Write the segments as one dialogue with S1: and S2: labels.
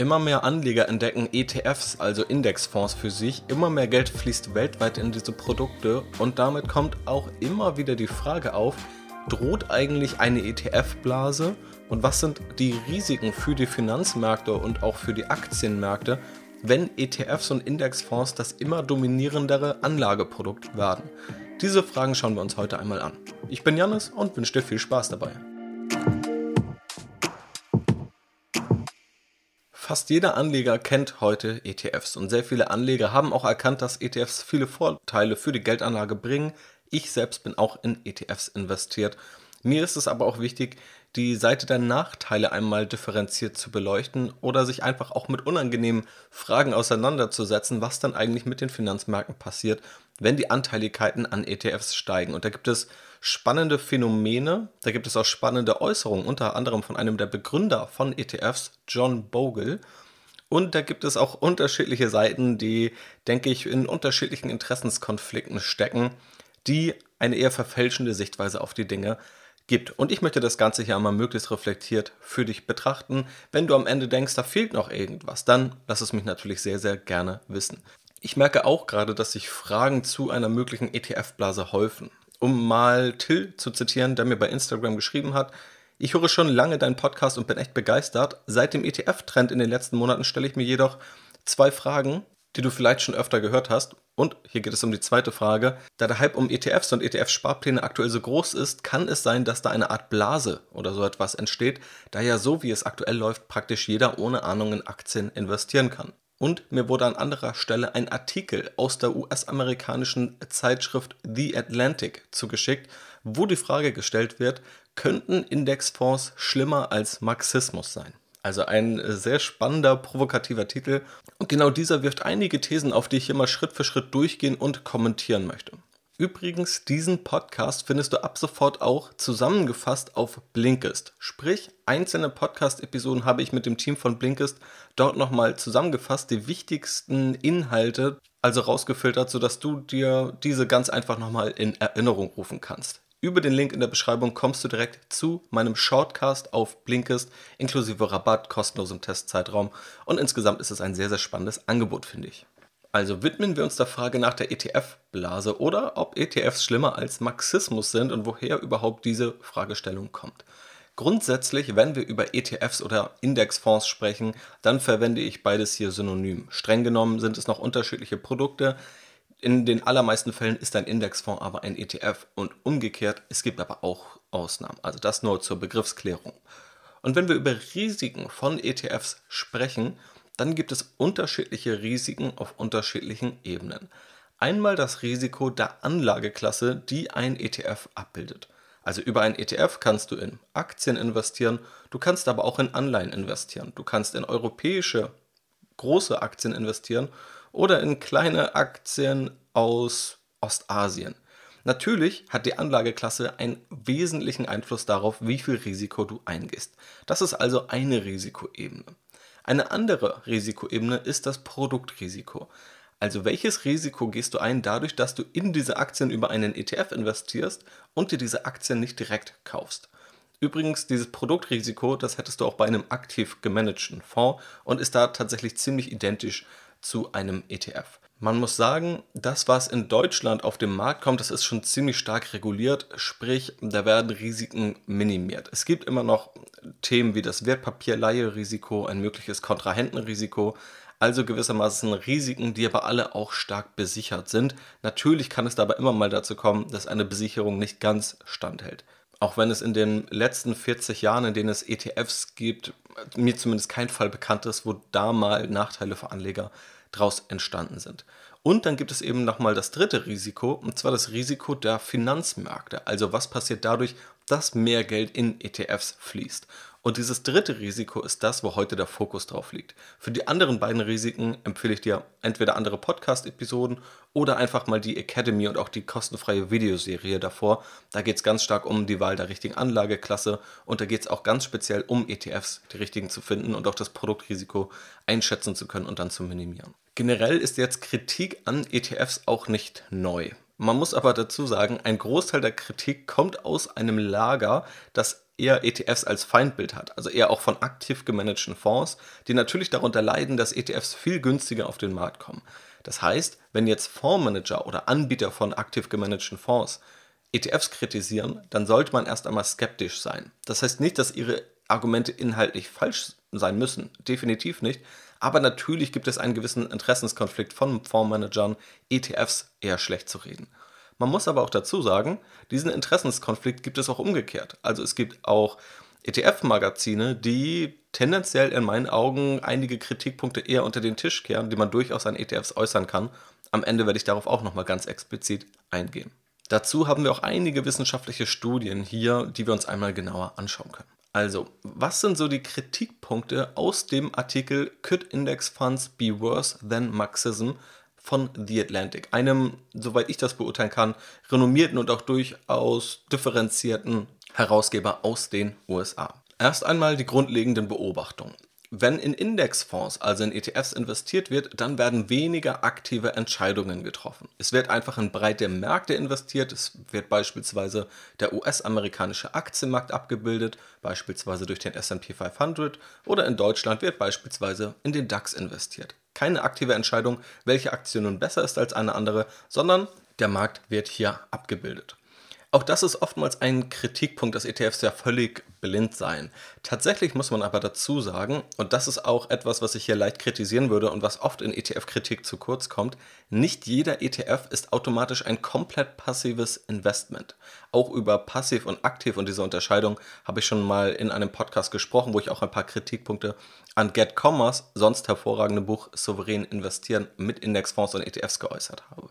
S1: Immer mehr Anleger entdecken ETFs, also Indexfonds für sich. Immer mehr Geld fließt weltweit in diese Produkte und damit kommt auch immer wieder die Frage auf, droht eigentlich eine ETF-Blase und was sind die Risiken für die Finanzmärkte und auch für die Aktienmärkte, wenn ETFs und Indexfonds das immer dominierendere Anlageprodukt werden? Diese Fragen schauen wir uns heute einmal an. Ich bin Janis und wünsche dir viel Spaß dabei. Fast jeder Anleger kennt heute ETFs und sehr viele Anleger haben auch erkannt, dass ETFs viele Vorteile für die Geldanlage bringen. Ich selbst bin auch in ETFs investiert. Mir ist es aber auch wichtig, die Seite der Nachteile einmal differenziert zu beleuchten oder sich einfach auch mit unangenehmen Fragen auseinanderzusetzen, was dann eigentlich mit den Finanzmärkten passiert, wenn die Anteiligkeiten an ETFs steigen. Und da gibt es spannende Phänomene, da gibt es auch spannende Äußerungen, unter anderem von einem der Begründer von ETFs, John Bogle. Und da gibt es auch unterschiedliche Seiten, die, denke ich, in unterschiedlichen Interessenskonflikten stecken, die eine eher verfälschende Sichtweise auf die Dinge gibt. Und ich möchte das Ganze hier einmal möglichst reflektiert für dich betrachten. Wenn du am Ende denkst, da fehlt noch irgendwas, dann lass es mich natürlich sehr, sehr gerne wissen. Ich merke auch gerade, dass sich Fragen zu einer möglichen ETF-Blase häufen. Um mal Till zu zitieren, der mir bei Instagram geschrieben hat, ich höre schon lange deinen Podcast und bin echt begeistert. Seit dem ETF-Trend in den letzten Monaten stelle ich mir jedoch zwei Fragen, die du vielleicht schon öfter gehört hast. Und hier geht es um die zweite Frage. Da der Hype um ETFs und ETF-Sparpläne aktuell so groß ist, kann es sein, dass da eine Art Blase oder so etwas entsteht, da ja so wie es aktuell läuft, praktisch jeder ohne Ahnung in Aktien investieren kann. Und mir wurde an anderer Stelle ein Artikel aus der US-amerikanischen Zeitschrift The Atlantic zugeschickt, wo die Frage gestellt wird, könnten Indexfonds schlimmer als Marxismus sein? Also ein sehr spannender, provokativer Titel. Und genau dieser wirft einige Thesen auf, die ich hier mal Schritt für Schritt durchgehen und kommentieren möchte. Übrigens, diesen Podcast findest du ab sofort auch zusammengefasst auf Blinkist. Sprich, einzelne Podcast-Episoden habe ich mit dem Team von Blinkist dort nochmal zusammengefasst, die wichtigsten Inhalte, also rausgefiltert, sodass du dir diese ganz einfach nochmal in Erinnerung rufen kannst. Über den Link in der Beschreibung kommst du direkt zu meinem Shortcast auf Blinkist, inklusive Rabatt, kostenlosem Testzeitraum und insgesamt ist es ein sehr, sehr spannendes Angebot, finde ich. Also widmen wir uns der Frage nach der ETF-Blase oder ob ETFs schlimmer als Marxismus sind und woher überhaupt diese Fragestellung kommt. Grundsätzlich, wenn wir über ETFs oder Indexfonds sprechen, dann verwende ich beides hier synonym. Streng genommen sind es noch unterschiedliche Produkte. In den allermeisten Fällen ist ein Indexfonds aber ein ETF und umgekehrt, es gibt aber auch Ausnahmen. Also das nur zur Begriffsklärung. Und wenn wir über Risiken von ETFs sprechen, dann gibt es unterschiedliche Risiken auf unterschiedlichen Ebenen. Einmal das Risiko der Anlageklasse, die ein ETF abbildet. Also über ein ETF kannst du in Aktien investieren, du kannst aber auch in Anleihen investieren. Du kannst in europäische große Aktien investieren oder in kleine Aktien aus Ostasien. Natürlich hat die Anlageklasse einen wesentlichen Einfluss darauf, wie viel Risiko du eingehst. Das ist also eine Risikoebene. Eine andere Risikoebene ist das Produktrisiko. Also welches Risiko gehst du ein dadurch, dass du in diese Aktien über einen ETF investierst und dir diese Aktien nicht direkt kaufst? Übrigens, dieses Produktrisiko, das hättest du auch bei einem aktiv gemanagten Fonds und ist da tatsächlich ziemlich identisch zu einem ETF. Man muss sagen, das, was in Deutschland auf den Markt kommt, das ist schon ziemlich stark reguliert, sprich, da werden Risiken minimiert. Es gibt immer noch Themen wie das Wertpapierleiherisiko, ein mögliches Kontrahentenrisiko, also gewissermaßen Risiken, die aber alle auch stark besichert sind. Natürlich kann es dabei immer mal dazu kommen, dass eine Besicherung nicht ganz standhält. Auch wenn es in den letzten 40 Jahren, in denen es ETFs gibt, mir zumindest kein Fall bekannt ist, wo da mal Nachteile für Anleger daraus entstanden sind. Und dann gibt es eben nochmal das dritte Risiko, und zwar das Risiko der Finanzmärkte. Also was passiert dadurch, dass mehr Geld in ETFs fließt. Und dieses dritte Risiko ist das, wo heute der Fokus drauf liegt. Für die anderen beiden Risiken empfehle ich dir entweder andere Podcast-Episoden oder einfach mal die Academy und auch die kostenfreie Videoserie davor. Da geht es ganz stark um die Wahl der richtigen Anlageklasse und da geht es auch ganz speziell um ETFs, die richtigen zu finden und auch das Produktrisiko einschätzen zu können und dann zu minimieren. Generell ist jetzt Kritik an ETFs auch nicht neu. Man muss aber dazu sagen, ein Großteil der Kritik kommt aus einem Lager, das eher ETFs als Feindbild hat, also eher auch von aktiv gemanagten Fonds, die natürlich darunter leiden, dass ETFs viel günstiger auf den Markt kommen. Das heißt, wenn jetzt Fondsmanager oder Anbieter von aktiv gemanagten Fonds ETFs kritisieren, dann sollte man erst einmal skeptisch sein. Das heißt nicht, dass ihre Argumente inhaltlich falsch sein müssen, definitiv nicht, aber natürlich gibt es einen gewissen Interessenskonflikt von Fondsmanagern, ETFs eher schlecht zu reden. Man muss aber auch dazu sagen, diesen Interessenskonflikt gibt es auch umgekehrt. Also es gibt auch ETF-Magazine, die tendenziell in meinen Augen einige Kritikpunkte eher unter den Tisch kehren, die man durchaus an ETFs äußern kann. Am Ende werde ich darauf auch nochmal ganz explizit eingehen. Dazu haben wir auch einige wissenschaftliche Studien hier, die wir uns einmal genauer anschauen können. Also, was sind so die Kritikpunkte aus dem Artikel Could Index Funds be worse than Marxism von The Atlantic, einem, soweit ich das beurteilen kann, renommierten und auch durchaus differenzierten Herausgeber aus den USA. Erst einmal die grundlegenden Beobachtungen. Wenn in Indexfonds, also in ETFs investiert wird, dann werden weniger aktive Entscheidungen getroffen. Es wird einfach in breite Märkte investiert. Es wird beispielsweise der US-amerikanische Aktienmarkt abgebildet, beispielsweise durch den SP 500 oder in Deutschland wird beispielsweise in den DAX investiert. Keine aktive Entscheidung, welche Aktie nun besser ist als eine andere, sondern der Markt wird hier abgebildet. Auch das ist oftmals ein Kritikpunkt, dass ETFs ja völlig blind seien. Tatsächlich muss man aber dazu sagen, und das ist auch etwas, was ich hier leicht kritisieren würde und was oft in ETF-Kritik zu kurz kommt, nicht jeder ETF ist automatisch ein komplett passives Investment. Auch über passiv und aktiv und diese Unterscheidung habe ich schon mal in einem Podcast gesprochen, wo ich auch ein paar Kritikpunkte an Get Commerce, sonst hervorragende Buch Souverän investieren mit Indexfonds und ETFs geäußert habe.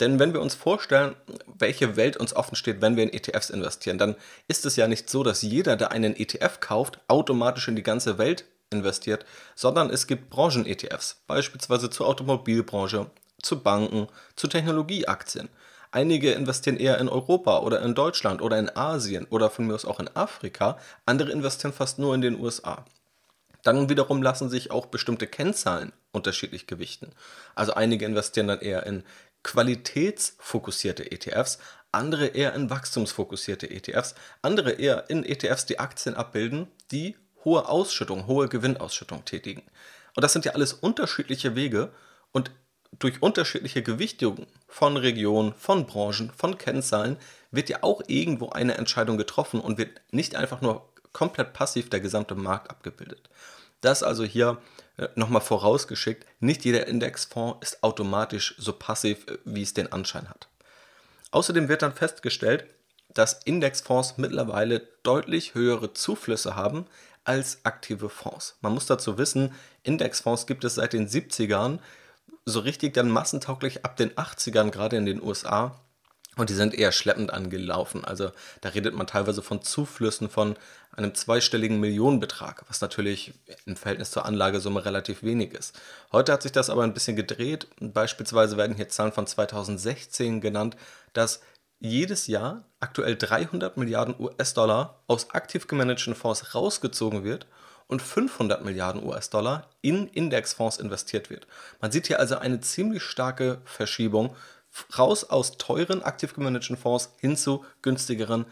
S1: Denn wenn wir uns vorstellen, welche Welt uns offen steht, wenn wir in ETFs investieren, dann ist es ja nicht so, dass jeder, der einen ETF kauft, automatisch in die ganze Welt investiert, sondern es gibt Branchen-ETFs, beispielsweise zur Automobilbranche, zu Banken, zu Technologieaktien. Einige investieren eher in Europa oder in Deutschland oder in Asien oder von mir aus auch in Afrika, andere investieren fast nur in den USA. Dann wiederum lassen sich auch bestimmte Kennzahlen unterschiedlich gewichten. Also einige investieren dann eher in qualitätsfokussierte ETFs, andere eher in wachstumsfokussierte ETFs, andere eher in ETFs, die Aktien abbilden, die hohe Ausschüttung, hohe Gewinnausschüttung tätigen. Und das sind ja alles unterschiedliche Wege und durch unterschiedliche Gewichtungen von Regionen, von Branchen, von Kennzahlen wird ja auch irgendwo eine Entscheidung getroffen und wird nicht einfach nur komplett passiv der gesamte Markt abgebildet. Das also hier nochmal vorausgeschickt, nicht jeder Indexfonds ist automatisch so passiv, äh, wie es den Anschein hat. Außerdem wird dann festgestellt, dass Indexfonds mittlerweile deutlich höhere Zuflüsse haben als aktive Fonds. Man muss dazu wissen, Indexfonds gibt es seit den 70ern, so richtig dann massentauglich ab den 80ern, gerade in den USA. Und die sind eher schleppend angelaufen. Also da redet man teilweise von Zuflüssen von einem zweistelligen Millionenbetrag, was natürlich im Verhältnis zur Anlagesumme relativ wenig ist. Heute hat sich das aber ein bisschen gedreht. Beispielsweise werden hier Zahlen von 2016 genannt, dass jedes Jahr aktuell 300 Milliarden US-Dollar aus aktiv gemanagten Fonds rausgezogen wird und 500 Milliarden US-Dollar in Indexfonds investiert wird. Man sieht hier also eine ziemlich starke Verschiebung raus aus teuren aktiv gemanagten Fonds hin zu günstigeren,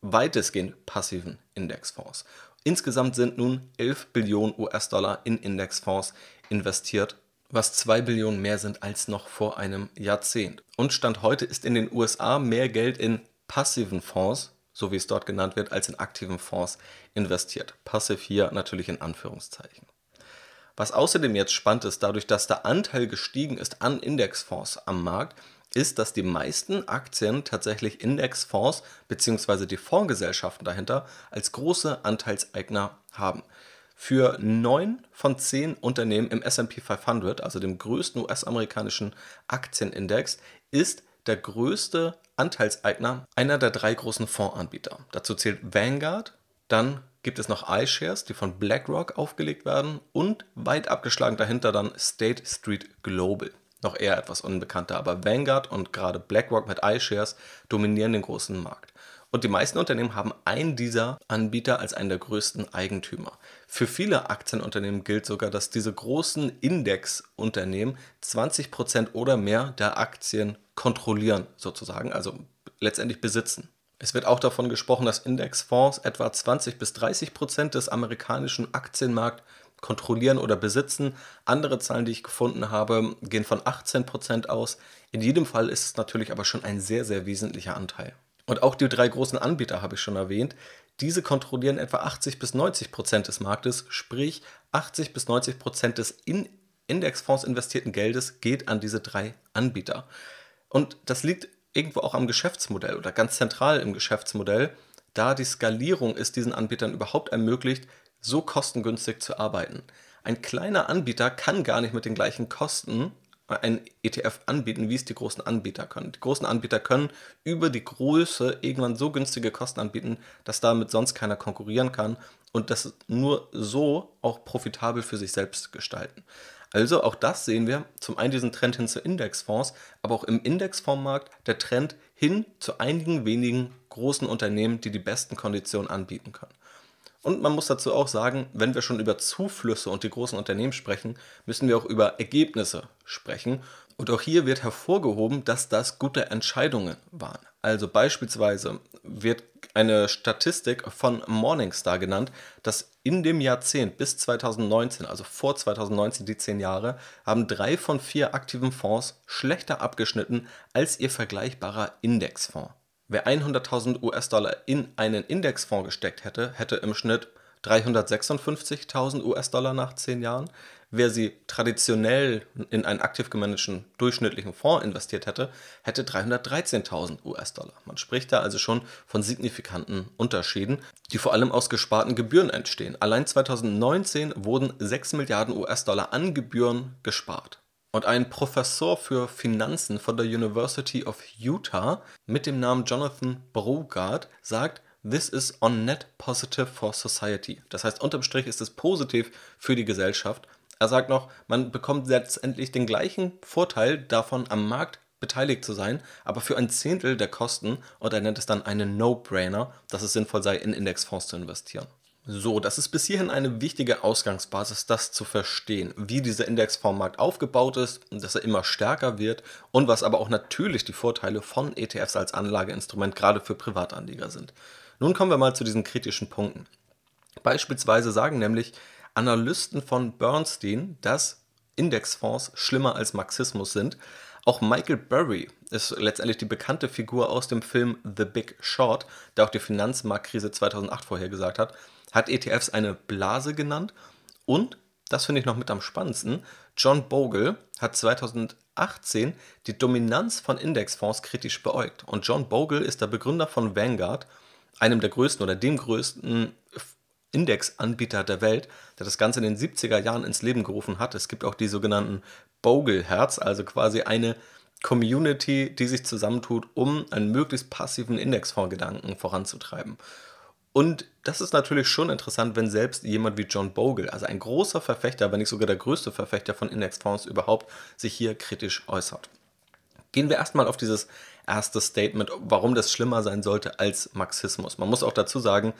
S1: weitestgehend passiven Indexfonds. Insgesamt sind nun 11 Billionen US-Dollar in Indexfonds investiert, was 2 Billionen mehr sind als noch vor einem Jahrzehnt. Und Stand heute ist in den USA mehr Geld in passiven Fonds, so wie es dort genannt wird, als in aktiven Fonds investiert. Passiv hier natürlich in Anführungszeichen. Was außerdem jetzt spannend ist, dadurch, dass der Anteil gestiegen ist an Indexfonds am Markt, ist, dass die meisten Aktien tatsächlich Indexfonds bzw. die Fondsgesellschaften dahinter als große Anteilseigner haben. Für neun von zehn Unternehmen im SP 500, also dem größten US-amerikanischen Aktienindex, ist der größte Anteilseigner einer der drei großen Fondsanbieter. Dazu zählt Vanguard, dann gibt es noch iShares, die von BlackRock aufgelegt werden und weit abgeschlagen dahinter dann State Street Global noch eher etwas unbekannter, aber Vanguard und gerade BlackRock mit iShares dominieren den großen Markt. Und die meisten Unternehmen haben einen dieser Anbieter als einen der größten Eigentümer. Für viele Aktienunternehmen gilt sogar, dass diese großen Indexunternehmen 20% oder mehr der Aktien kontrollieren, sozusagen, also letztendlich besitzen. Es wird auch davon gesprochen, dass Indexfonds etwa 20 bis 30 Prozent des amerikanischen Aktienmarkts kontrollieren oder besitzen. Andere Zahlen, die ich gefunden habe, gehen von 18 Prozent aus. In jedem Fall ist es natürlich aber schon ein sehr, sehr wesentlicher Anteil. Und auch die drei großen Anbieter habe ich schon erwähnt. Diese kontrollieren etwa 80 bis 90 Prozent des Marktes, sprich 80 bis 90 Prozent des in Indexfonds investierten Geldes geht an diese drei Anbieter. Und das liegt irgendwo auch am Geschäftsmodell oder ganz zentral im Geschäftsmodell, da die Skalierung es diesen Anbietern überhaupt ermöglicht, so kostengünstig zu arbeiten. Ein kleiner Anbieter kann gar nicht mit den gleichen Kosten ein ETF anbieten, wie es die großen Anbieter können. Die großen Anbieter können über die Größe irgendwann so günstige Kosten anbieten, dass damit sonst keiner konkurrieren kann und das nur so auch profitabel für sich selbst gestalten. Also auch das sehen wir, zum einen diesen Trend hin zu Indexfonds, aber auch im Indexfondsmarkt der Trend hin zu einigen wenigen großen Unternehmen, die die besten Konditionen anbieten können. Und man muss dazu auch sagen, wenn wir schon über Zuflüsse und die großen Unternehmen sprechen, müssen wir auch über Ergebnisse sprechen. Und auch hier wird hervorgehoben, dass das gute Entscheidungen waren. Also beispielsweise wird eine Statistik von Morningstar genannt, dass in dem Jahrzehnt bis 2019, also vor 2019 die zehn Jahre, haben drei von vier aktiven Fonds schlechter abgeschnitten als ihr vergleichbarer Indexfonds. Wer 100.000 US-Dollar in einen Indexfonds gesteckt hätte, hätte im Schnitt 356.000 US-Dollar nach 10 Jahren. Wer sie traditionell in einen aktiv gemanagten durchschnittlichen Fonds investiert hätte, hätte 313.000 US-Dollar. Man spricht da also schon von signifikanten Unterschieden, die vor allem aus gesparten Gebühren entstehen. Allein 2019 wurden 6 Milliarden US-Dollar an Gebühren gespart. Und ein Professor für Finanzen von der University of Utah mit dem Namen Jonathan Brogard sagt, This is on net positive for society. Das heißt, unterm Strich ist es positiv für die Gesellschaft. Er sagt noch, man bekommt letztendlich den gleichen Vorteil davon, am Markt beteiligt zu sein, aber für ein Zehntel der Kosten und er nennt es dann einen No-Brainer, dass es sinnvoll sei, in Indexfonds zu investieren. So, das ist bis hierhin eine wichtige Ausgangsbasis, das zu verstehen, wie dieser Indexfondsmarkt aufgebaut ist und dass er immer stärker wird und was aber auch natürlich die Vorteile von ETFs als Anlageinstrument gerade für Privatanleger sind. Nun kommen wir mal zu diesen kritischen Punkten. Beispielsweise sagen nämlich Analysten von Bernstein, dass Indexfonds schlimmer als Marxismus sind. Auch Michael Burry ist letztendlich die bekannte Figur aus dem Film The Big Short, der auch die Finanzmarktkrise 2008 vorhergesagt hat hat ETFs eine Blase genannt und, das finde ich noch mit am spannendsten, John Bogle hat 2018 die Dominanz von Indexfonds kritisch beäugt. Und John Bogle ist der Begründer von Vanguard, einem der größten oder dem größten Indexanbieter der Welt, der das Ganze in den 70er Jahren ins Leben gerufen hat. Es gibt auch die sogenannten Bogle-Herz, also quasi eine Community, die sich zusammentut, um einen möglichst passiven Indexfondsgedanken voranzutreiben. Und das ist natürlich schon interessant, wenn selbst jemand wie John Bogle, also ein großer Verfechter, wenn nicht sogar der größte Verfechter von Indexfonds überhaupt, sich hier kritisch äußert. Gehen wir erstmal auf dieses erste Statement, warum das schlimmer sein sollte als Marxismus. Man muss auch dazu sagen,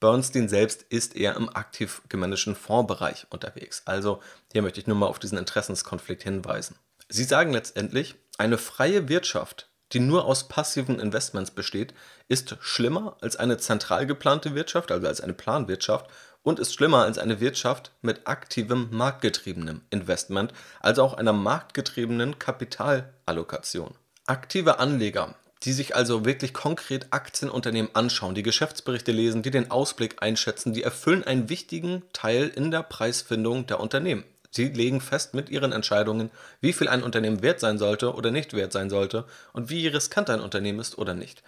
S1: Bernstein selbst ist eher im aktiv gemanagten Fondsbereich unterwegs. Also hier möchte ich nur mal auf diesen Interessenskonflikt hinweisen. Sie sagen letztendlich, eine freie Wirtschaft die nur aus passiven Investments besteht, ist schlimmer als eine zentral geplante Wirtschaft, also als eine Planwirtschaft, und ist schlimmer als eine Wirtschaft mit aktivem marktgetriebenem Investment, also auch einer marktgetriebenen Kapitalallokation. Aktive Anleger, die sich also wirklich konkret Aktienunternehmen anschauen, die Geschäftsberichte lesen, die den Ausblick einschätzen, die erfüllen einen wichtigen Teil in der Preisfindung der Unternehmen. Sie legen fest mit ihren Entscheidungen, wie viel ein Unternehmen wert sein sollte oder nicht wert sein sollte und wie riskant ein Unternehmen ist oder nicht.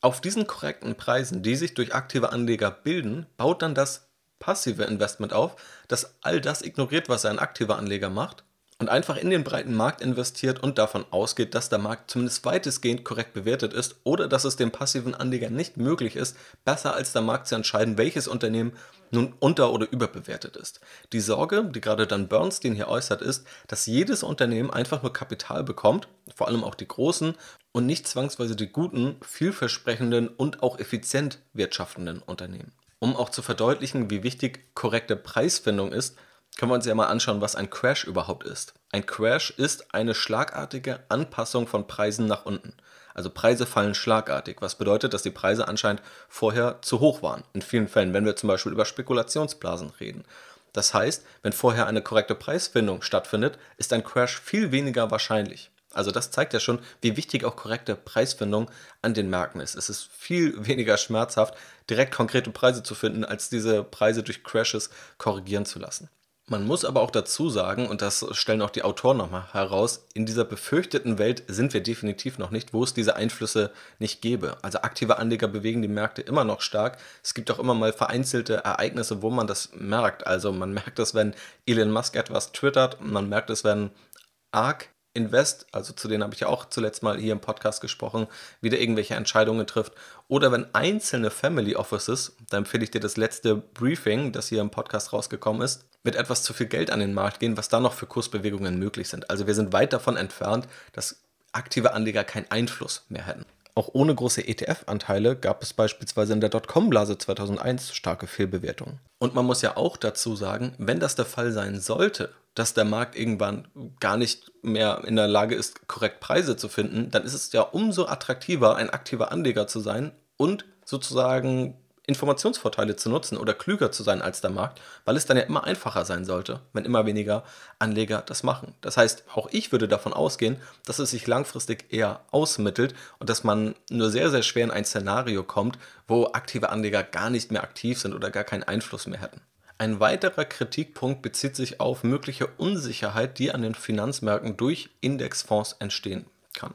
S1: Auf diesen korrekten Preisen, die sich durch aktive Anleger bilden, baut dann das passive Investment auf, das all das ignoriert, was ein aktiver Anleger macht und einfach in den breiten Markt investiert und davon ausgeht, dass der Markt zumindest weitestgehend korrekt bewertet ist oder dass es dem passiven Anleger nicht möglich ist, besser als der Markt zu entscheiden, welches Unternehmen nun unter- oder überbewertet ist. Die Sorge, die gerade dann Bernstein hier äußert, ist, dass jedes Unternehmen einfach nur Kapital bekommt, vor allem auch die großen und nicht zwangsweise die guten, vielversprechenden und auch effizient wirtschaftenden Unternehmen. Um auch zu verdeutlichen, wie wichtig korrekte Preisfindung ist, können wir uns ja mal anschauen, was ein Crash überhaupt ist. Ein Crash ist eine schlagartige Anpassung von Preisen nach unten. Also Preise fallen schlagartig, was bedeutet, dass die Preise anscheinend vorher zu hoch waren. In vielen Fällen, wenn wir zum Beispiel über Spekulationsblasen reden. Das heißt, wenn vorher eine korrekte Preisfindung stattfindet, ist ein Crash viel weniger wahrscheinlich. Also das zeigt ja schon, wie wichtig auch korrekte Preisfindung an den Märkten ist. Es ist viel weniger schmerzhaft, direkt konkrete Preise zu finden, als diese Preise durch Crashes korrigieren zu lassen. Man muss aber auch dazu sagen, und das stellen auch die Autoren nochmal heraus, in dieser befürchteten Welt sind wir definitiv noch nicht, wo es diese Einflüsse nicht gäbe. Also aktive Anleger bewegen die Märkte immer noch stark. Es gibt auch immer mal vereinzelte Ereignisse, wo man das merkt. Also man merkt es, wenn Elon Musk etwas twittert, man merkt es, wenn ARK Invest, also zu denen habe ich ja auch zuletzt mal hier im Podcast gesprochen, wieder irgendwelche Entscheidungen trifft. Oder wenn einzelne Family Offices, da empfehle ich dir das letzte Briefing, das hier im Podcast rausgekommen ist, mit etwas zu viel Geld an den Markt gehen, was da noch für Kursbewegungen möglich sind. Also wir sind weit davon entfernt, dass aktive Anleger keinen Einfluss mehr hätten. Auch ohne große ETF-Anteile gab es beispielsweise in der Dotcom-Blase 2001 starke Fehlbewertungen. Und man muss ja auch dazu sagen, wenn das der Fall sein sollte, dass der Markt irgendwann gar nicht mehr in der Lage ist, korrekt Preise zu finden, dann ist es ja umso attraktiver, ein aktiver Anleger zu sein und sozusagen Informationsvorteile zu nutzen oder klüger zu sein als der Markt, weil es dann ja immer einfacher sein sollte, wenn immer weniger Anleger das machen. Das heißt, auch ich würde davon ausgehen, dass es sich langfristig eher ausmittelt und dass man nur sehr, sehr schwer in ein Szenario kommt, wo aktive Anleger gar nicht mehr aktiv sind oder gar keinen Einfluss mehr hätten. Ein weiterer Kritikpunkt bezieht sich auf mögliche Unsicherheit, die an den Finanzmärkten durch Indexfonds entstehen kann.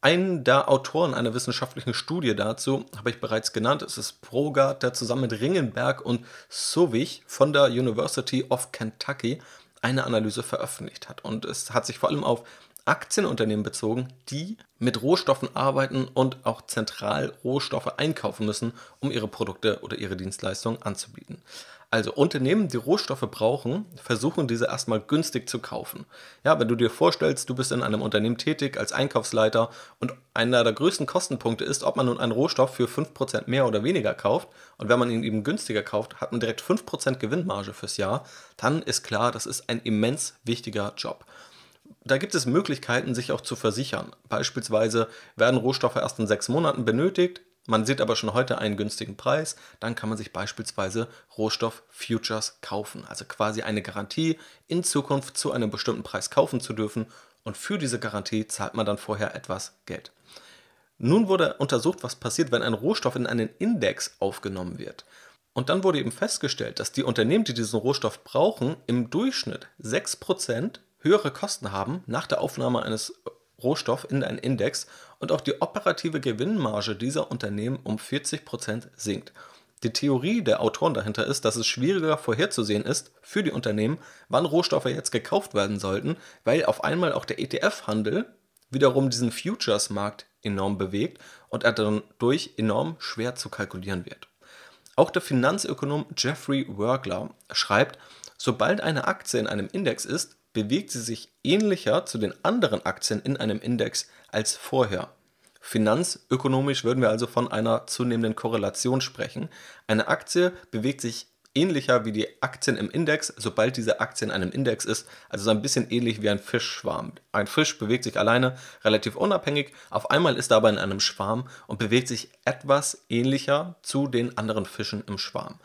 S1: Einen der Autoren einer wissenschaftlichen Studie dazu habe ich bereits genannt. Es ist Brogard, der zusammen mit Ringenberg und Sowich von der University of Kentucky eine Analyse veröffentlicht hat. Und es hat sich vor allem auf Aktienunternehmen bezogen, die mit Rohstoffen arbeiten und auch zentral Rohstoffe einkaufen müssen, um ihre Produkte oder ihre Dienstleistungen anzubieten. Also Unternehmen, die Rohstoffe brauchen, versuchen diese erstmal günstig zu kaufen. Ja, wenn du dir vorstellst, du bist in einem Unternehmen tätig als Einkaufsleiter und einer der größten Kostenpunkte ist, ob man nun einen Rohstoff für 5% mehr oder weniger kauft und wenn man ihn eben günstiger kauft, hat man direkt 5% Gewinnmarge fürs Jahr, dann ist klar, das ist ein immens wichtiger Job. Da gibt es Möglichkeiten, sich auch zu versichern. Beispielsweise werden Rohstoffe erst in sechs Monaten benötigt, man sieht aber schon heute einen günstigen Preis, dann kann man sich beispielsweise Rohstoff-Futures kaufen. Also quasi eine Garantie, in Zukunft zu einem bestimmten Preis kaufen zu dürfen. Und für diese Garantie zahlt man dann vorher etwas Geld. Nun wurde untersucht, was passiert, wenn ein Rohstoff in einen Index aufgenommen wird. Und dann wurde eben festgestellt, dass die Unternehmen, die diesen Rohstoff brauchen, im Durchschnitt 6% höhere Kosten haben nach der Aufnahme eines Rohstoff in einen Index und auch die operative Gewinnmarge dieser Unternehmen um 40% sinkt. Die Theorie der Autoren dahinter ist, dass es schwieriger vorherzusehen ist für die Unternehmen, wann Rohstoffe jetzt gekauft werden sollten, weil auf einmal auch der ETF-Handel wiederum diesen Futures-Markt enorm bewegt und er dadurch enorm schwer zu kalkulieren wird. Auch der Finanzökonom Jeffrey Wergler schreibt, sobald eine Aktie in einem Index ist, bewegt sie sich ähnlicher zu den anderen Aktien in einem Index als vorher. Finanzökonomisch würden wir also von einer zunehmenden Korrelation sprechen. Eine Aktie bewegt sich ähnlicher wie die Aktien im Index, sobald diese Aktie in einem Index ist, also so ein bisschen ähnlich wie ein Fischschwarm. Ein Fisch bewegt sich alleine relativ unabhängig, auf einmal ist er aber in einem Schwarm und bewegt sich etwas ähnlicher zu den anderen Fischen im Schwarm.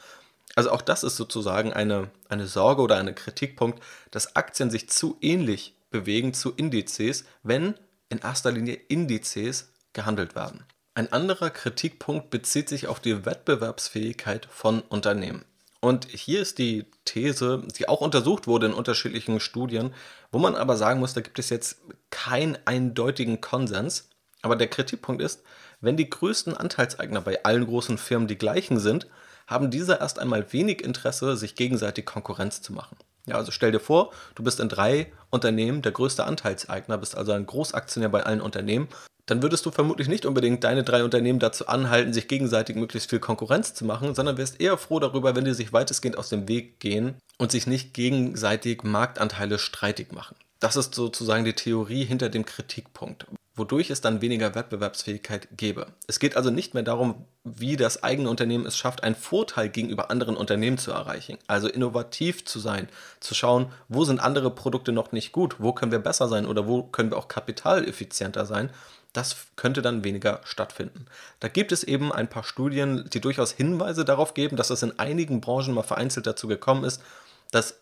S1: Also auch das ist sozusagen eine, eine Sorge oder ein Kritikpunkt, dass Aktien sich zu ähnlich bewegen zu Indizes, wenn in erster Linie Indizes gehandelt werden. Ein anderer Kritikpunkt bezieht sich auf die Wettbewerbsfähigkeit von Unternehmen. Und hier ist die These, die auch untersucht wurde in unterschiedlichen Studien, wo man aber sagen muss, da gibt es jetzt keinen eindeutigen Konsens. Aber der Kritikpunkt ist, wenn die größten Anteilseigner bei allen großen Firmen die gleichen sind, haben diese erst einmal wenig Interesse, sich gegenseitig Konkurrenz zu machen. Ja, also stell dir vor, du bist in drei Unternehmen der größte Anteilseigner, bist also ein Großaktionär bei allen Unternehmen. Dann würdest du vermutlich nicht unbedingt deine drei Unternehmen dazu anhalten, sich gegenseitig möglichst viel Konkurrenz zu machen, sondern wärst eher froh darüber, wenn die sich weitestgehend aus dem Weg gehen und sich nicht gegenseitig Marktanteile streitig machen. Das ist sozusagen die Theorie hinter dem Kritikpunkt. Wodurch es dann weniger Wettbewerbsfähigkeit gäbe. Es geht also nicht mehr darum, wie das eigene Unternehmen es schafft, einen Vorteil gegenüber anderen Unternehmen zu erreichen. Also innovativ zu sein, zu schauen, wo sind andere Produkte noch nicht gut, wo können wir besser sein oder wo können wir auch kapitaleffizienter sein. Das könnte dann weniger stattfinden. Da gibt es eben ein paar Studien, die durchaus Hinweise darauf geben, dass es in einigen Branchen mal vereinzelt dazu gekommen ist, dass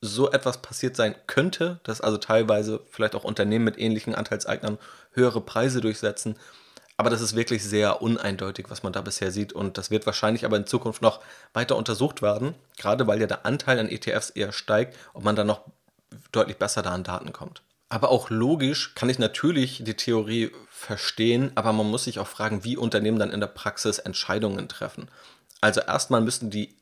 S1: so etwas passiert sein könnte, dass also teilweise vielleicht auch Unternehmen mit ähnlichen Anteilseignern höhere Preise durchsetzen. Aber das ist wirklich sehr uneindeutig, was man da bisher sieht. Und das wird wahrscheinlich aber in Zukunft noch weiter untersucht werden, gerade weil ja der Anteil an ETFs eher steigt, ob man dann noch deutlich besser da an Daten kommt. Aber auch logisch kann ich natürlich die Theorie verstehen, aber man muss sich auch fragen, wie Unternehmen dann in der Praxis Entscheidungen treffen. Also erstmal müssten die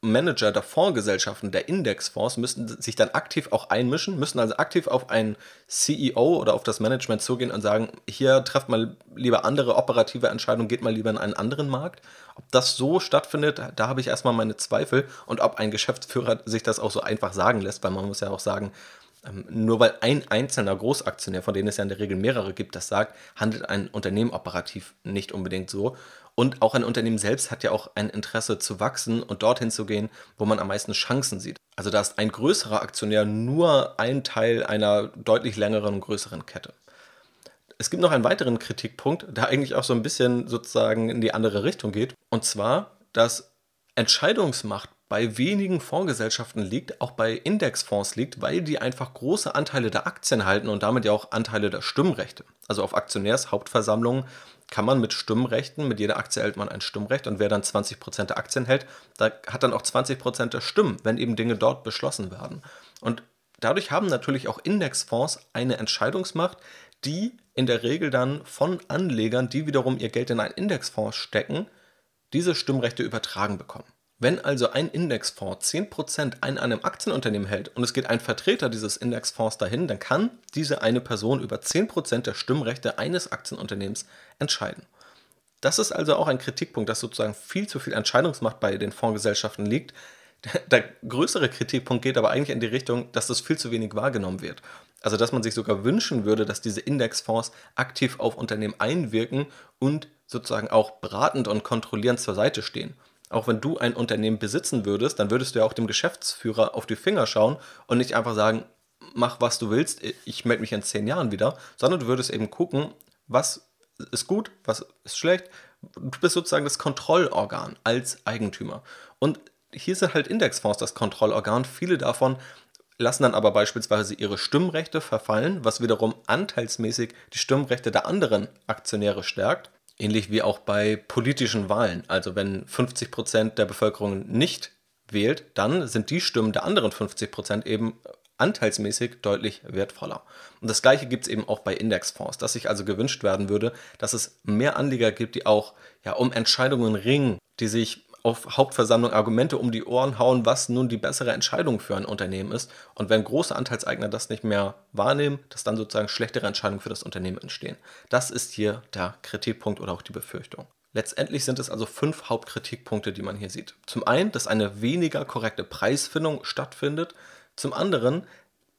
S1: Manager der Fondsgesellschaften, der Indexfonds, müssen sich dann aktiv auch einmischen, müssen also aktiv auf einen CEO oder auf das Management zugehen und sagen, hier trefft mal lieber andere operative Entscheidungen, geht mal lieber in einen anderen Markt. Ob das so stattfindet, da habe ich erstmal meine Zweifel und ob ein Geschäftsführer sich das auch so einfach sagen lässt, weil man muss ja auch sagen, ähm, nur weil ein einzelner Großaktionär, von denen es ja in der Regel mehrere gibt, das sagt, handelt ein Unternehmen operativ nicht unbedingt so. Und auch ein Unternehmen selbst hat ja auch ein Interesse zu wachsen und dorthin zu gehen, wo man am meisten Chancen sieht. Also da ist ein größerer Aktionär nur ein Teil einer deutlich längeren und größeren Kette. Es gibt noch einen weiteren Kritikpunkt, der eigentlich auch so ein bisschen sozusagen in die andere Richtung geht. Und zwar, dass Entscheidungsmacht bei wenigen Fondsgesellschaften liegt, auch bei Indexfonds liegt, weil die einfach große Anteile der Aktien halten und damit ja auch Anteile der Stimmrechte. Also auf Aktionärshauptversammlungen kann man mit Stimmrechten, mit jeder Aktie hält man ein Stimmrecht und wer dann 20% der Aktien hält, da hat dann auch 20% der Stimmen, wenn eben Dinge dort beschlossen werden. Und dadurch haben natürlich auch Indexfonds eine Entscheidungsmacht, die in der Regel dann von Anlegern, die wiederum ihr Geld in einen Indexfonds stecken, diese Stimmrechte übertragen bekommen. Wenn also ein Indexfonds 10% an einem Aktienunternehmen hält und es geht ein Vertreter dieses Indexfonds dahin, dann kann diese eine Person über 10% der Stimmrechte eines Aktienunternehmens entscheiden. Das ist also auch ein Kritikpunkt, dass sozusagen viel zu viel Entscheidungsmacht bei den Fondsgesellschaften liegt. Der größere Kritikpunkt geht aber eigentlich in die Richtung, dass das viel zu wenig wahrgenommen wird. Also dass man sich sogar wünschen würde, dass diese Indexfonds aktiv auf Unternehmen einwirken und sozusagen auch beratend und kontrollierend zur Seite stehen auch wenn du ein Unternehmen besitzen würdest, dann würdest du ja auch dem Geschäftsführer auf die Finger schauen und nicht einfach sagen, mach was du willst, ich melde mich in zehn Jahren wieder, sondern du würdest eben gucken, was ist gut, was ist schlecht. Du bist sozusagen das Kontrollorgan als Eigentümer. Und hier sind halt Indexfonds das Kontrollorgan. Viele davon lassen dann aber beispielsweise ihre Stimmrechte verfallen, was wiederum anteilsmäßig die Stimmrechte der anderen Aktionäre stärkt. Ähnlich wie auch bei politischen Wahlen. Also wenn 50 Prozent der Bevölkerung nicht wählt, dann sind die Stimmen der anderen 50 Prozent eben anteilsmäßig deutlich wertvoller. Und das gleiche gibt es eben auch bei Indexfonds, dass sich also gewünscht werden würde, dass es mehr Anleger gibt, die auch ja, um Entscheidungen ringen, die sich auf Hauptversammlung Argumente um die Ohren hauen, was nun die bessere Entscheidung für ein Unternehmen ist. Und wenn große Anteilseigner das nicht mehr wahrnehmen, dass dann sozusagen schlechtere Entscheidungen für das Unternehmen entstehen. Das ist hier der Kritikpunkt oder auch die Befürchtung. Letztendlich sind es also fünf Hauptkritikpunkte, die man hier sieht. Zum einen, dass eine weniger korrekte Preisfindung stattfindet. Zum anderen,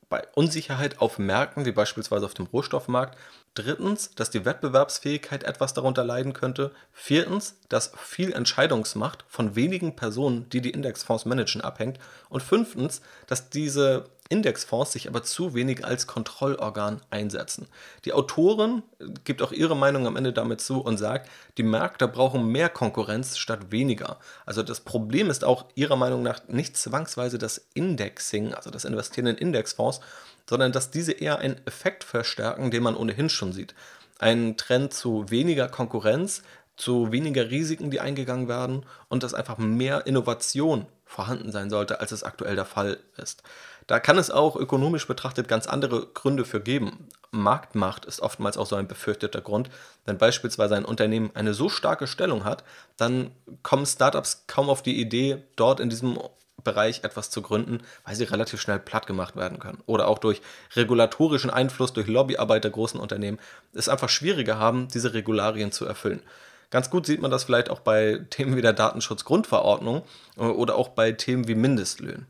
S1: bei Unsicherheit auf Märkten, wie beispielsweise auf dem Rohstoffmarkt, Drittens, dass die Wettbewerbsfähigkeit etwas darunter leiden könnte. Viertens, dass viel Entscheidungsmacht von wenigen Personen, die die Indexfonds managen, abhängt. Und fünftens, dass diese Indexfonds sich aber zu wenig als Kontrollorgan einsetzen. Die Autorin gibt auch ihre Meinung am Ende damit zu und sagt, die Märkte brauchen mehr Konkurrenz statt weniger. Also das Problem ist auch ihrer Meinung nach nicht zwangsweise das Indexing, also das Investieren in Indexfonds, sondern dass diese eher einen Effekt verstärken, den man ohnehin schon sieht. Ein Trend zu weniger Konkurrenz, zu weniger Risiken, die eingegangen werden und dass einfach mehr Innovation vorhanden sein sollte, als es aktuell der Fall ist. Da kann es auch ökonomisch betrachtet ganz andere Gründe für geben. Marktmacht ist oftmals auch so ein befürchteter Grund. Wenn beispielsweise ein Unternehmen eine so starke Stellung hat, dann kommen Startups kaum auf die Idee, dort in diesem Bereich etwas zu gründen, weil sie relativ schnell platt gemacht werden können. Oder auch durch regulatorischen Einfluss, durch Lobbyarbeit der großen Unternehmen, es einfach schwieriger haben, diese Regularien zu erfüllen. Ganz gut sieht man das vielleicht auch bei Themen wie der Datenschutzgrundverordnung äh, oder auch bei Themen wie Mindestlöhnen.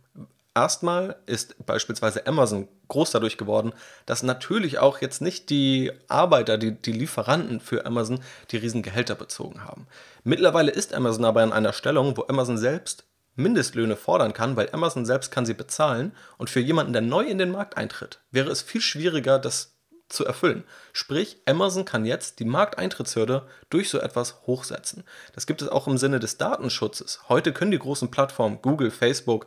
S1: Erstmal ist beispielsweise Amazon groß dadurch geworden, dass natürlich auch jetzt nicht die Arbeiter, die, die Lieferanten für Amazon die riesen Gehälter bezogen haben. Mittlerweile ist Amazon aber in einer Stellung, wo Amazon selbst Mindestlöhne fordern kann, weil Amazon selbst kann sie bezahlen und für jemanden, der neu in den Markt eintritt, wäre es viel schwieriger, das zu erfüllen. Sprich, Amazon kann jetzt die Markteintrittshürde durch so etwas hochsetzen. Das gibt es auch im Sinne des Datenschutzes. Heute können die großen Plattformen Google, Facebook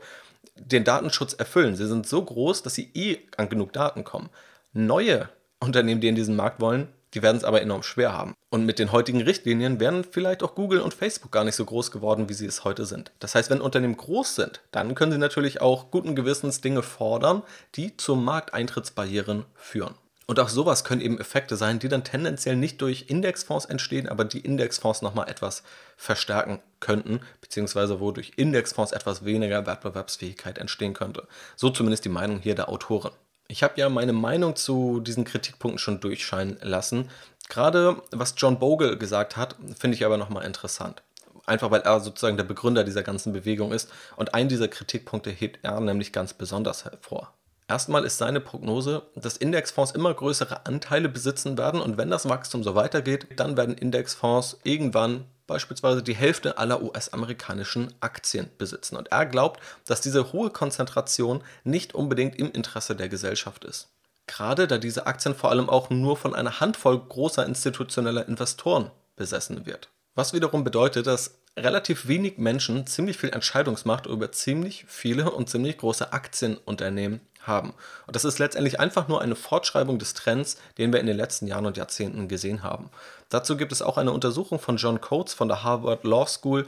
S1: den Datenschutz erfüllen. Sie sind so groß, dass sie eh an genug Daten kommen. Neue Unternehmen, die in diesen Markt wollen, die werden es aber enorm schwer haben. Und mit den heutigen Richtlinien wären vielleicht auch Google und Facebook gar nicht so groß geworden, wie sie es heute sind. Das heißt, wenn Unternehmen groß sind, dann können sie natürlich auch guten Gewissens Dinge fordern, die zu Markteintrittsbarrieren führen. Und auch sowas können eben Effekte sein, die dann tendenziell nicht durch Indexfonds entstehen, aber die Indexfonds nochmal etwas verstärken könnten, beziehungsweise wo durch Indexfonds etwas weniger Wettbewerbsfähigkeit entstehen könnte. So zumindest die Meinung hier der Autoren. Ich habe ja meine Meinung zu diesen Kritikpunkten schon durchscheinen lassen. Gerade was John Bogle gesagt hat, finde ich aber nochmal interessant. Einfach weil er sozusagen der Begründer dieser ganzen Bewegung ist. Und einen dieser Kritikpunkte hebt er nämlich ganz besonders hervor. Erstmal ist seine Prognose, dass Indexfonds immer größere Anteile besitzen werden und wenn das Wachstum so weitergeht, dann werden Indexfonds irgendwann beispielsweise die Hälfte aller US-amerikanischen Aktien besitzen. Und er glaubt, dass diese hohe Konzentration nicht unbedingt im Interesse der Gesellschaft ist. Gerade da diese Aktien vor allem auch nur von einer Handvoll großer institutioneller Investoren besessen wird. Was wiederum bedeutet, dass relativ wenig Menschen ziemlich viel Entscheidungsmacht über ziemlich viele und ziemlich große Aktienunternehmen haben. Und das ist letztendlich einfach nur eine Fortschreibung des Trends, den wir in den letzten Jahren und Jahrzehnten gesehen haben. Dazu gibt es auch eine Untersuchung von John Coates von der Harvard Law School.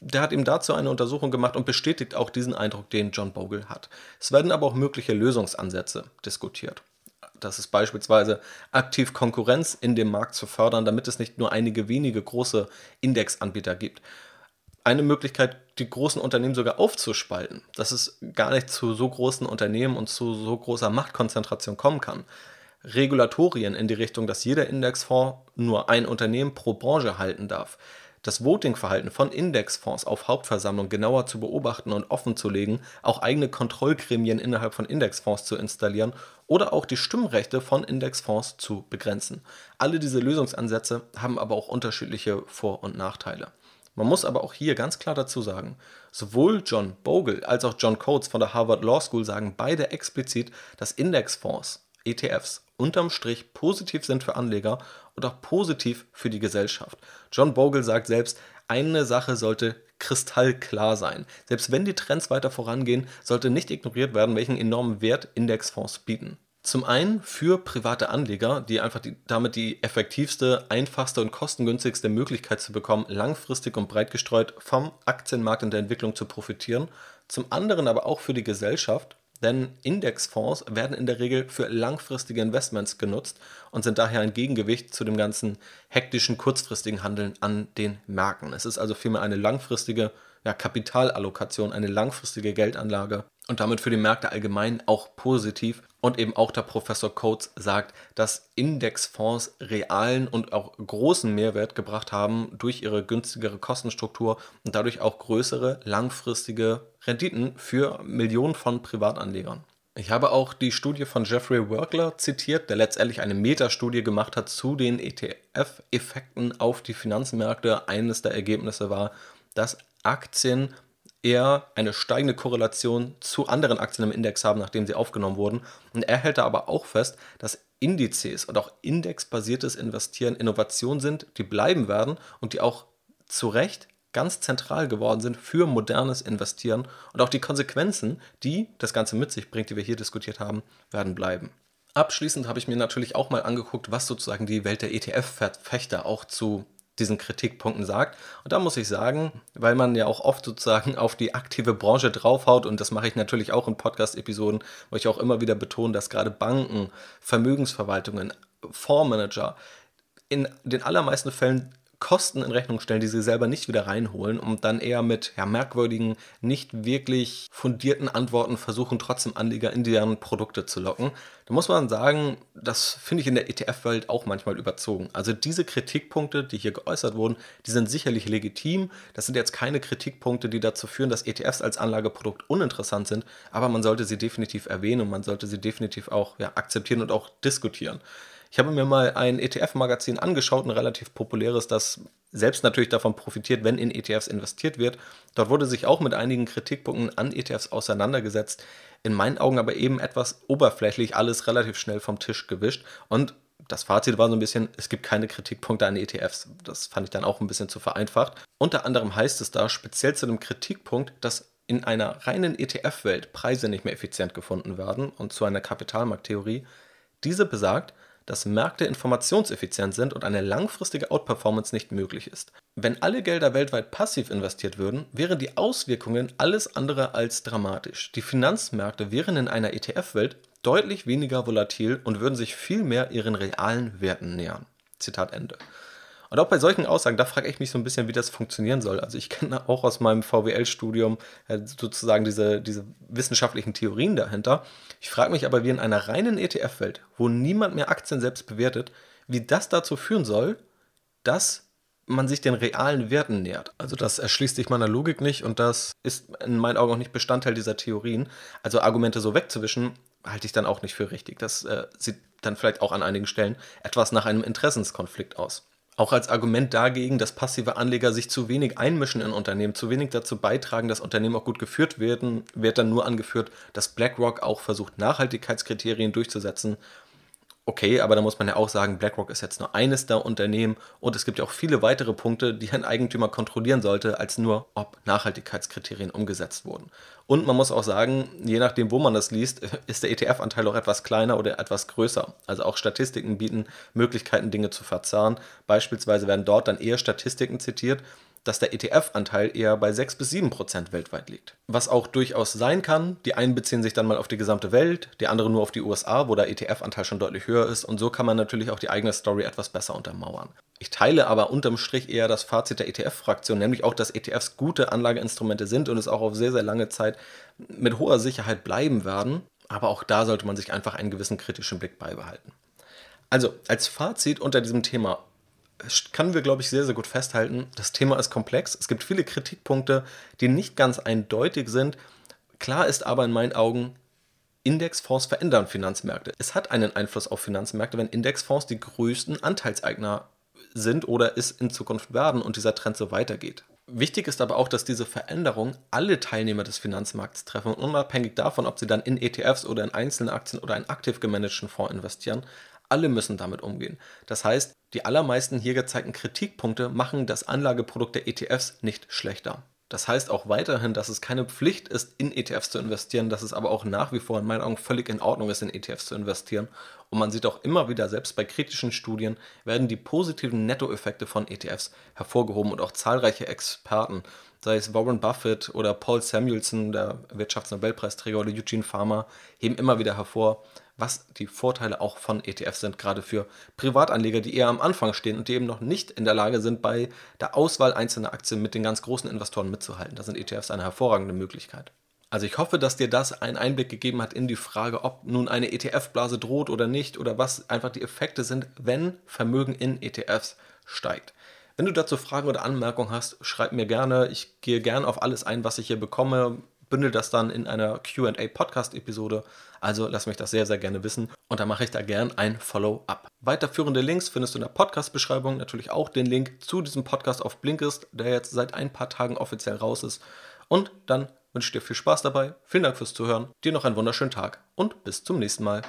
S1: Der hat ihm dazu eine Untersuchung gemacht und bestätigt auch diesen Eindruck, den John Bogle hat. Es werden aber auch mögliche Lösungsansätze diskutiert. Das ist beispielsweise aktiv Konkurrenz in dem Markt zu fördern, damit es nicht nur einige wenige große Indexanbieter gibt eine Möglichkeit, die großen Unternehmen sogar aufzuspalten, dass es gar nicht zu so großen Unternehmen und zu so großer Machtkonzentration kommen kann. Regulatorien in die Richtung, dass jeder Indexfonds nur ein Unternehmen pro Branche halten darf. Das Votingverhalten von Indexfonds auf Hauptversammlung genauer zu beobachten und offenzulegen, auch eigene Kontrollgremien innerhalb von Indexfonds zu installieren oder auch die Stimmrechte von Indexfonds zu begrenzen. Alle diese Lösungsansätze haben aber auch unterschiedliche Vor- und Nachteile. Man muss aber auch hier ganz klar dazu sagen, sowohl John Bogle als auch John Coates von der Harvard Law School sagen beide explizit, dass Indexfonds, ETFs, unterm Strich positiv sind für Anleger und auch positiv für die Gesellschaft. John Bogle sagt selbst, eine Sache sollte kristallklar sein. Selbst wenn die Trends weiter vorangehen, sollte nicht ignoriert werden, welchen enormen Wert Indexfonds bieten. Zum einen für private Anleger, die einfach die, damit die effektivste, einfachste und kostengünstigste Möglichkeit zu bekommen, langfristig und breit gestreut vom Aktienmarkt und der Entwicklung zu profitieren. Zum anderen aber auch für die Gesellschaft, denn Indexfonds werden in der Regel für langfristige Investments genutzt und sind daher ein Gegengewicht zu dem ganzen hektischen, kurzfristigen Handeln an den Märkten. Es ist also vielmehr eine langfristige ja, Kapitalallokation, eine langfristige Geldanlage und damit für die Märkte allgemein auch positiv. Und eben auch der Professor Coates sagt, dass Indexfonds realen und auch großen Mehrwert gebracht haben durch ihre günstigere Kostenstruktur und dadurch auch größere langfristige Renditen für Millionen von Privatanlegern. Ich habe auch die Studie von Jeffrey Werkler zitiert, der letztendlich eine Metastudie gemacht hat zu den ETF-Effekten auf die Finanzmärkte. Eines der Ergebnisse war, dass Aktien eher eine steigende Korrelation zu anderen Aktien im Index haben, nachdem sie aufgenommen wurden. Und er hält da aber auch fest, dass Indizes und auch indexbasiertes Investieren Innovationen sind, die bleiben werden und die auch zu Recht ganz zentral geworden sind für modernes Investieren und auch die Konsequenzen, die das Ganze mit sich bringt, die wir hier diskutiert haben, werden bleiben. Abschließend habe ich mir natürlich auch mal angeguckt, was sozusagen die Welt der ETF-Verfechter auch zu diesen Kritikpunkten sagt. Und da muss ich sagen, weil man ja auch oft sozusagen auf die aktive Branche draufhaut, und das mache ich natürlich auch in Podcast-Episoden, wo ich auch immer wieder betone, dass gerade Banken, Vermögensverwaltungen, Fondsmanager in den allermeisten Fällen Kosten in Rechnung stellen, die sie selber nicht wieder reinholen und dann eher mit ja, merkwürdigen, nicht wirklich fundierten Antworten versuchen, trotzdem Anleger in deren Produkte zu locken. Da muss man sagen, das finde ich in der ETF-Welt auch manchmal überzogen. Also diese Kritikpunkte, die hier geäußert wurden, die sind sicherlich legitim. Das sind jetzt keine Kritikpunkte, die dazu führen, dass ETFs als Anlageprodukt uninteressant sind, aber man sollte sie definitiv erwähnen und man sollte sie definitiv auch ja, akzeptieren und auch diskutieren. Ich habe mir mal ein ETF-Magazin angeschaut, ein relativ populäres, das selbst natürlich davon profitiert, wenn in ETFs investiert wird. Dort wurde sich auch mit einigen Kritikpunkten an ETFs auseinandergesetzt. In meinen Augen aber eben etwas oberflächlich, alles relativ schnell vom Tisch gewischt. Und das Fazit war so ein bisschen, es gibt keine Kritikpunkte an ETFs. Das fand ich dann auch ein bisschen zu vereinfacht. Unter anderem heißt es da speziell zu dem Kritikpunkt, dass in einer reinen ETF-Welt Preise nicht mehr effizient gefunden werden und zu einer Kapitalmarkttheorie. Diese besagt, dass Märkte informationseffizient sind und eine langfristige Outperformance nicht möglich ist. Wenn alle Gelder weltweit passiv investiert würden, wären die Auswirkungen alles andere als dramatisch. Die Finanzmärkte wären in einer ETF-Welt deutlich weniger volatil und würden sich viel mehr ihren realen Werten nähern. Zitat Ende. Und auch bei solchen Aussagen, da frage ich mich so ein bisschen, wie das funktionieren soll. Also ich kenne auch aus meinem VWL-Studium äh, sozusagen diese, diese wissenschaftlichen Theorien dahinter. Ich frage mich aber, wie in einer reinen ETF-Welt, wo niemand mehr Aktien selbst bewertet, wie das dazu führen soll, dass man sich den realen Werten nähert. Also das erschließt sich meiner Logik nicht und das ist in meinen Augen auch nicht Bestandteil dieser Theorien. Also Argumente so wegzuwischen, halte ich dann auch nicht für richtig. Das äh, sieht dann vielleicht auch an einigen Stellen etwas nach einem Interessenskonflikt aus. Auch als Argument dagegen, dass passive Anleger sich zu wenig einmischen in Unternehmen, zu wenig dazu beitragen, dass Unternehmen auch gut geführt werden, wird dann nur angeführt, dass BlackRock auch versucht, Nachhaltigkeitskriterien durchzusetzen Okay, aber da muss man ja auch sagen, BlackRock ist jetzt nur eines der Unternehmen und es gibt ja auch viele weitere Punkte, die ein Eigentümer kontrollieren sollte, als nur, ob Nachhaltigkeitskriterien umgesetzt wurden. Und man muss auch sagen, je nachdem, wo man das liest, ist der ETF-Anteil auch etwas kleiner oder etwas größer. Also auch Statistiken bieten Möglichkeiten, Dinge zu verzahnen. Beispielsweise werden dort dann eher Statistiken zitiert, dass der ETF-Anteil eher bei 6 bis 7 Prozent weltweit liegt. Was auch durchaus sein kann, die einen beziehen sich dann mal auf die gesamte Welt, die anderen nur auf die USA, wo der ETF-Anteil schon deutlich höher ist und so kann man natürlich auch die eigene Story etwas besser untermauern. Ich teile aber unterm Strich eher das Fazit der ETF-Fraktion, nämlich auch, dass ETFs gute Anlageinstrumente sind und es auch auf sehr, sehr lange Zeit mit hoher Sicherheit bleiben werden. Aber auch da sollte man sich einfach einen gewissen kritischen Blick beibehalten. Also, als Fazit unter diesem Thema können wir, glaube ich, sehr, sehr gut festhalten. Das Thema ist komplex. Es gibt viele Kritikpunkte, die nicht ganz eindeutig sind. Klar ist aber in meinen Augen, Indexfonds verändern Finanzmärkte. Es hat einen Einfluss auf Finanzmärkte, wenn Indexfonds die größten Anteilseigner sind oder es in Zukunft werden und dieser Trend so weitergeht. Wichtig ist aber auch, dass diese Veränderung alle Teilnehmer des Finanzmarkts treffen, unabhängig davon, ob sie dann in ETFs oder in einzelne Aktien oder einen aktiv gemanagten Fonds investieren. Alle müssen damit umgehen. Das heißt, die allermeisten hier gezeigten Kritikpunkte machen das Anlageprodukt der ETFs nicht schlechter. Das heißt auch weiterhin, dass es keine Pflicht ist, in ETFs zu investieren, dass es aber auch nach wie vor in meinen Augen völlig in Ordnung ist, in ETFs zu investieren. Und man sieht auch immer wieder, selbst bei kritischen Studien, werden die positiven Nettoeffekte von ETFs hervorgehoben und auch zahlreiche Experten, sei es Warren Buffett oder Paul Samuelson, der Wirtschaftsnobelpreisträger oder Eugene Farmer, heben immer wieder hervor, was die Vorteile auch von ETFs sind, gerade für Privatanleger, die eher am Anfang stehen und die eben noch nicht in der Lage sind, bei der Auswahl einzelner Aktien mit den ganz großen Investoren mitzuhalten. Da sind ETFs eine hervorragende Möglichkeit. Also ich hoffe, dass dir das einen Einblick gegeben hat in die Frage, ob nun eine ETF-Blase droht oder nicht oder was einfach die Effekte sind, wenn Vermögen in ETFs steigt. Wenn du dazu Fragen oder Anmerkungen hast, schreib mir gerne. Ich gehe gerne auf alles ein, was ich hier bekomme bündel das dann in einer QA-Podcast-Episode. Also lass mich das sehr, sehr gerne wissen und dann mache ich da gern ein Follow-up. Weiterführende Links findest du in der Podcast-Beschreibung. Natürlich auch den Link zu diesem Podcast auf Blinkist, der jetzt seit ein paar Tagen offiziell raus ist. Und dann wünsche ich dir viel Spaß dabei. Vielen Dank fürs Zuhören. Dir noch einen wunderschönen Tag und bis zum nächsten Mal.